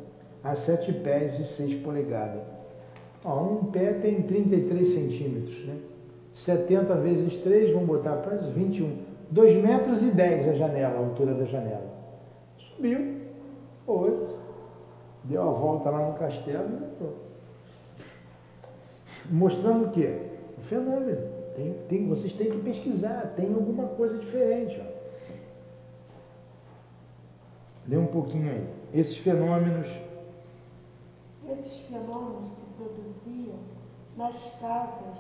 a 7 pés e 6 polegadas. Ó, um pé tem 33 centímetros, né? 70 vezes 3, vamos botar para 21. 2 metros e 10 a janela, a altura da janela. Subiu, foi, deu a volta lá no castelo e entrou. Mostrando o quê? O fenômeno. Tem, tem, vocês têm que pesquisar, tem alguma coisa diferente. Ó. Lê um pouquinho aí. Esses fenômenos Esses fenômenos se produziam nas casas.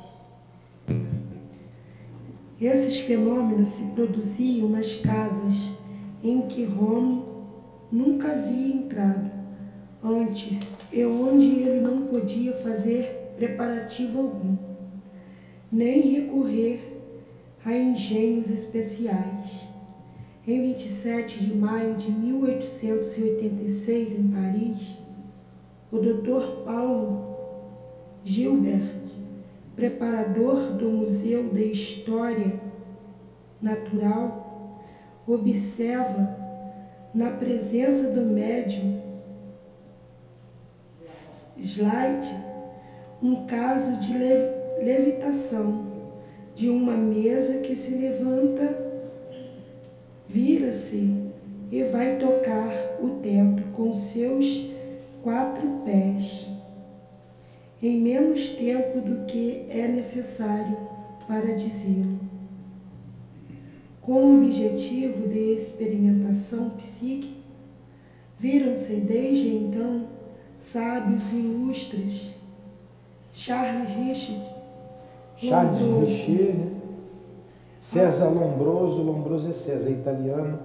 Esses fenômenos se produziam nas casas em que Rome nunca havia entrado antes e onde ele não podia fazer preparativo algum, nem recorrer a engenhos especiais. Em 27 de maio de 1886, em Paris, o Dr. Paulo Gilbert, preparador do Museu de História Natural, observa na presença do médium slide um caso de lev- levitação de uma mesa que se levanta, vira-se e vai tocar o teto com seus quatro pés, em menos tempo do que é necessário para dizê-lo. Com o objetivo de experimentação psíquica, viram-se desde então sábios ilustres. Charles Richard Charles Richer, né? César Lombroso, Lombroso é César, italiano.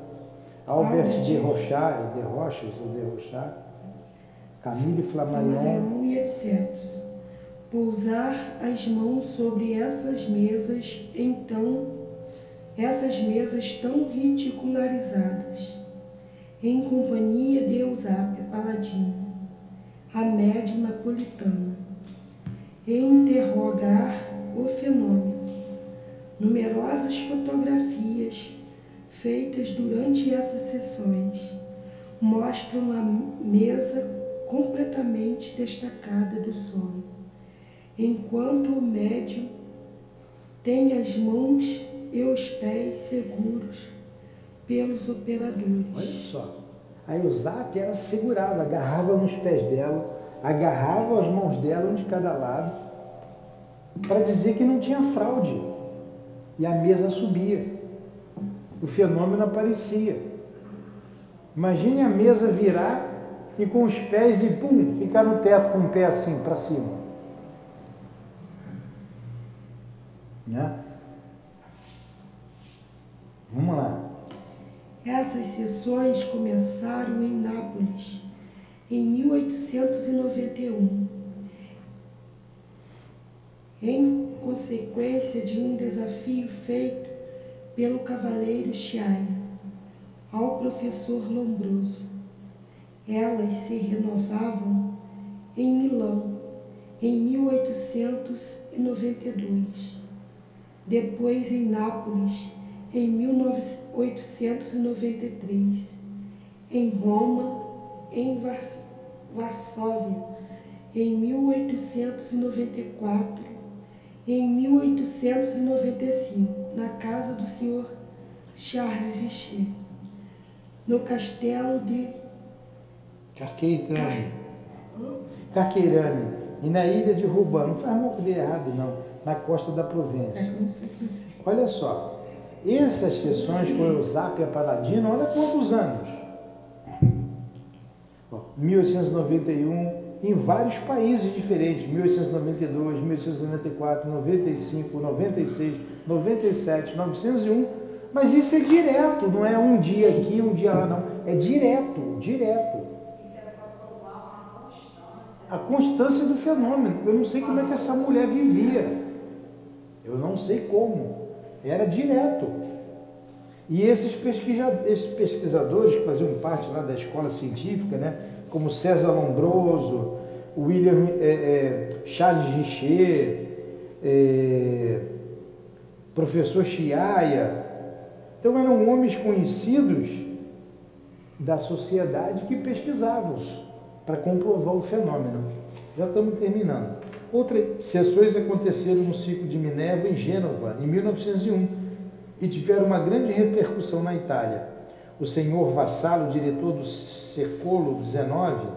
Albert Albert. de Rochard, de Rochas ou de Rochard. Camille Flammarion. E etc. Pousar as mãos sobre essas mesas, então, essas mesas tão ridicularizadas, em companhia de Eusápia Paladino, a médium napolitana, e interrogar o fenômeno. Numerosas fotografias feitas durante essas sessões mostram a mesa completamente destacada do sono, enquanto o médium tem as mãos e os pés seguros pelos operadores. Olha só. Aí o zap era segurado, agarrava nos pés dela, agarrava as mãos dela, um de cada lado, para dizer que não tinha fraude. E a mesa subia. O fenômeno aparecia. Imagine a mesa virar e com os pés e pum, ficar no teto com o pé assim para cima. Né? Vamos lá. Essas sessões começaram em Nápoles em 1891, em consequência de um desafio feito pelo cavaleiro Chiaia ao professor Lombroso. Elas se renovavam em Milão em 1892, depois em Nápoles em 1893, em Roma, em Var- Varsóvia em 1894, em 1895, na casa do senhor Charles Richer, no castelo de Carqueirame. Carqueirame. E na ilha de Ruban. Não faz mal de errado, não. Na costa da É, sei francês. Olha só. Essas sessões com Eusápia Paladino, olha quantos anos. Ó, 1891, em vários países diferentes. 1892, 1894, 95, 96, 97, 901. Mas isso é direto, não é um dia aqui, um dia lá, não. É direto, direto. Isso era para provar uma constância. A constância do fenômeno. Eu não sei como é que essa mulher vivia. Eu não sei como. Era direto. E esses, pesquisa- esses pesquisadores que faziam parte lá da escola científica, né, como César Lombroso, William é, é, Charles Richer, é, professor Chiaia, então eram homens conhecidos da sociedade que pesquisavam para comprovar o fenômeno. Já estamos terminando. Outras sessões aconteceram no ciclo de Minerva em Gênova, em 1901, e tiveram uma grande repercussão na Itália. O senhor Vassalo, diretor do século XIX,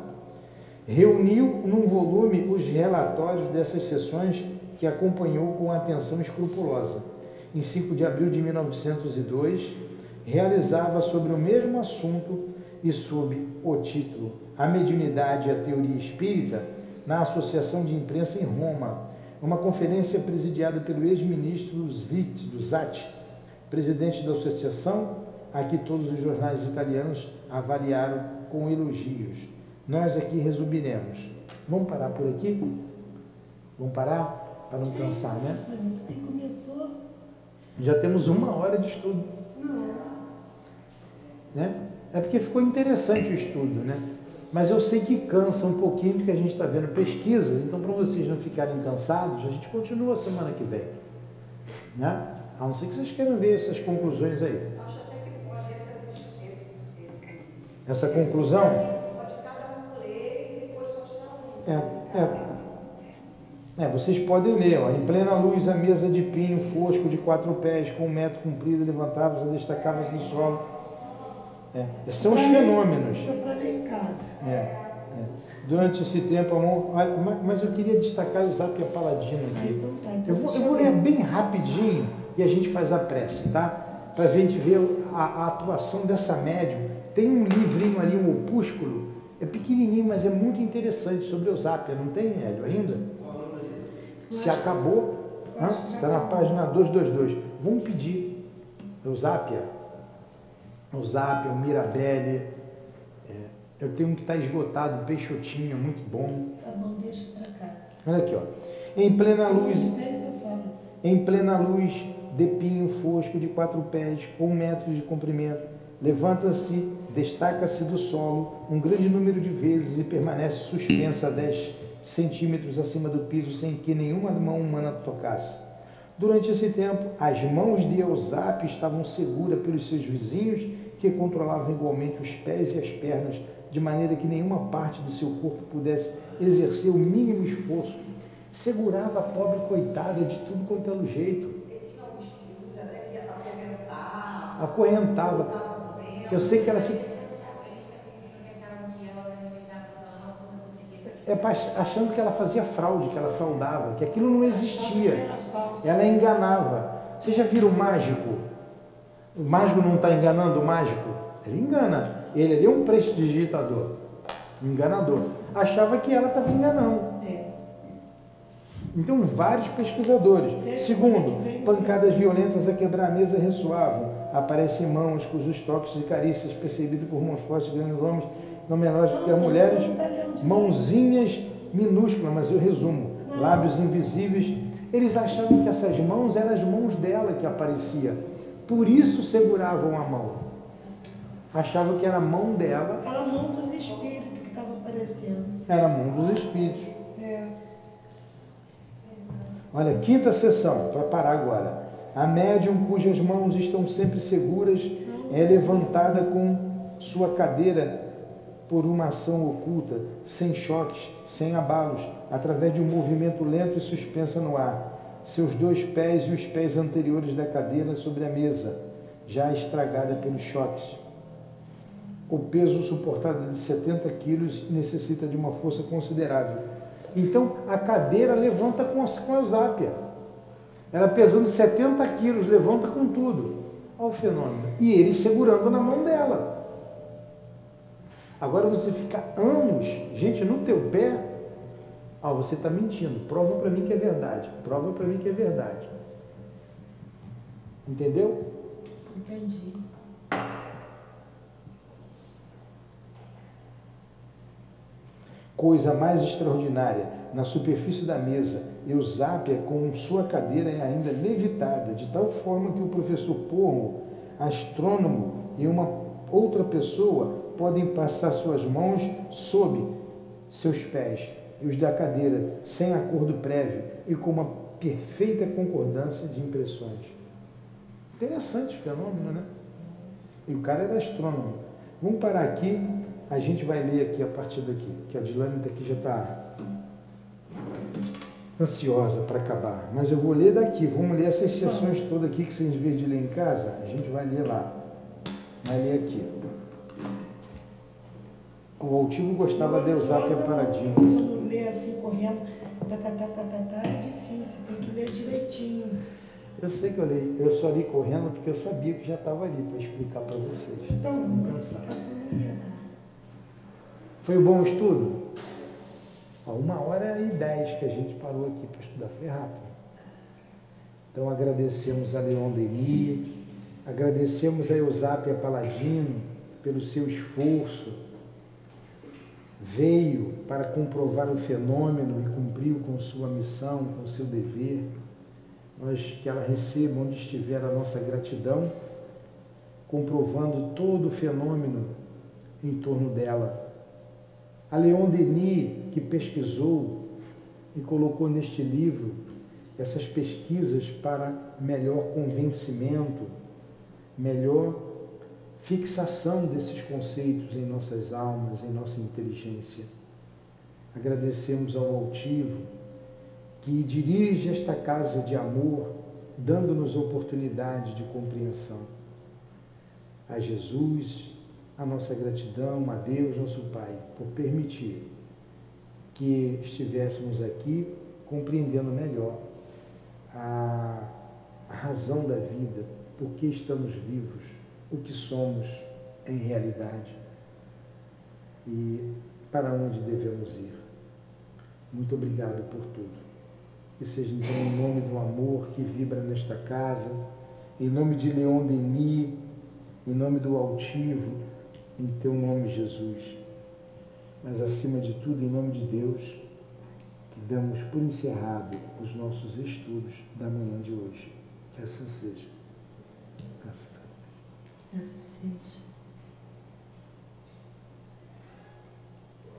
reuniu num volume os relatórios dessas sessões que acompanhou com atenção escrupulosa. Em 5 de abril de 1902, realizava sobre o mesmo assunto e sob o título A Mediunidade e a Teoria Espírita, na Associação de Imprensa em Roma, uma conferência presidiada pelo ex-ministro Zit, do Zatti, presidente da associação, a que todos os jornais italianos avaliaram com elogios. Nós aqui resumiremos. Vamos parar por aqui? Vamos parar? Para não cansar, né? Aí começou. Já temos uma hora de estudo, Não. né? É porque ficou interessante o estudo, né? Mas eu sei que cansa um pouquinho porque a gente está vendo pesquisas, então para vocês não ficarem cansados, a gente continua semana que vem, né? A não ser que vocês queiram ver essas conclusões aí. Acho até que pode esses, Essa conclusão pode cada um ler e depois continuar. É, é. É, vocês podem ler, ó, em plena luz a mesa de pinho fosco de quatro pés, com um metro comprido, levantava-se, destacava-se do solo. É, são os fenômenos. Só para ler em casa. É, é. Durante esse tempo, amor, ma- mas eu queria destacar o Zapia Paladino Ah, aqui. então tá. Então Eu vou, eu vou ler bem rapidinho e a gente faz a prece, tá? Para a gente ver a, a atuação dessa médium. Tem um livrinho ali, um opúsculo, é pequenininho, mas é muito interessante sobre o Zapia, não tem, Hélio, ainda? Se acabou, eu está na página 222. Vamos pedir Eusápia, Eusápia, o Mirabelle. É, eu tenho um que está esgotado, um peixotinho, muito bom. Tá bom, deixa pra casa. Olha aqui, ó. Em plena luz, em plena luz de pinho fosco de quatro pés, com um metro de comprimento, levanta-se, destaca-se do solo um grande número de vezes e permanece suspensa a 10 centímetros acima do piso sem que nenhuma mão humana tocasse. Durante esse tempo, as mãos de Eusap estavam seguras pelos seus vizinhos, que controlavam igualmente os pés e as pernas, de maneira que nenhuma parte do seu corpo pudesse exercer o mínimo esforço. Segurava a pobre coitada de tudo quanto é jeito. Acorrentava. Eu sei que ela fica. É achando que ela fazia fraude, que ela fraudava, que aquilo não existia. Era. Ela enganava. Vocês já viram o mágico? O mágico não está enganando o mágico? Ele engana. Ele ali é um prestidigitador, um enganador. Achava que ela estava enganando. É. Então, vários pesquisadores. Segundo, pancadas violentas a quebrar a mesa ressoavam. Aparecem mãos cujos toques e carícias percebidos por mãos fortes de grandes homens, não menores do que as mulheres, mãozinhas minúsculas, mas eu resumo, lábios invisíveis. Eles achavam que essas mãos eram as mãos dela que aparecia. Por isso seguravam a mão. Achavam que era a mão dela, Era a mão dos espíritos que estava aparecendo. era a mão dos espíritos. É. Olha, quinta sessão, para parar agora. A médium cujas mãos estão sempre seguras é levantada com sua cadeira por uma ação oculta, sem choques, sem abalos, através de um movimento lento e suspensa no ar. Seus dois pés e os pés anteriores da cadeira sobre a mesa, já estragada pelos choques. O peso suportado é de 70 quilos necessita de uma força considerável. Então, a cadeira levanta com a, com a zápia. Ela pesando 70 quilos, levanta com tudo. Olha o fenômeno. E ele segurando na mão dela. Agora você fica anos, gente, no teu pé. Ah, você está mentindo. Prova para mim que é verdade. Prova para mim que é verdade. Entendeu? Entendi. Coisa mais extraordinária, na superfície da mesa, Eusápia com sua cadeira é ainda levitada, de tal forma que o professor Porro, astrônomo e uma outra pessoa podem passar suas mãos sob seus pés e os da cadeira, sem acordo prévio e com uma perfeita concordância de impressões. Interessante fenômeno, né? E o cara era astrônomo. Vamos parar aqui, a gente vai ler aqui a partir daqui, que a Dilane daqui já está ansiosa para acabar. Mas eu vou ler daqui, vamos ler essas sessões todas aqui que vocês vêm de ler em casa, a gente vai ler lá. Vai ler aqui. O altivo gostava de usar Nossa, preparadinho. Se eu não ler assim, correndo, tá, tá, tá, tá, tá, tá, é difícil, tem que ler direitinho. Eu sei que eu li, eu só li correndo porque eu sabia que já estava ali para explicar para vocês. Então, uma explicação ia dar. Foi um bom estudo? Ó, uma hora e dez que a gente parou aqui para estudar, foi rápido. Então agradecemos a Leon Denis, agradecemos a Eusápia Paladino pelo seu esforço. Veio para comprovar o fenômeno e cumpriu com sua missão, com seu dever. Nós que ela receba onde estiver a nossa gratidão, comprovando todo o fenômeno em torno dela a Leon Denis, que pesquisou e colocou neste livro essas pesquisas para melhor convencimento, melhor fixação desses conceitos em nossas almas, em nossa inteligência. Agradecemos ao altivo que dirige esta casa de amor, dando-nos oportunidade de compreensão. A Jesus, a nossa gratidão a Deus, nosso Pai, por permitir que estivéssemos aqui compreendendo melhor a, razão da vida, por que estamos vivos, o que somos em realidade e para onde devemos ir. Muito obrigado por tudo. Que seja então em nome do amor que vibra nesta casa, em nome de Leon Denis, em nome do altivo, em teu nome, Jesus. Mas acima de tudo, em nome de Deus, que damos por encerrado os nossos estudos da manhã de hoje. Que assim seja. Graças assim seja.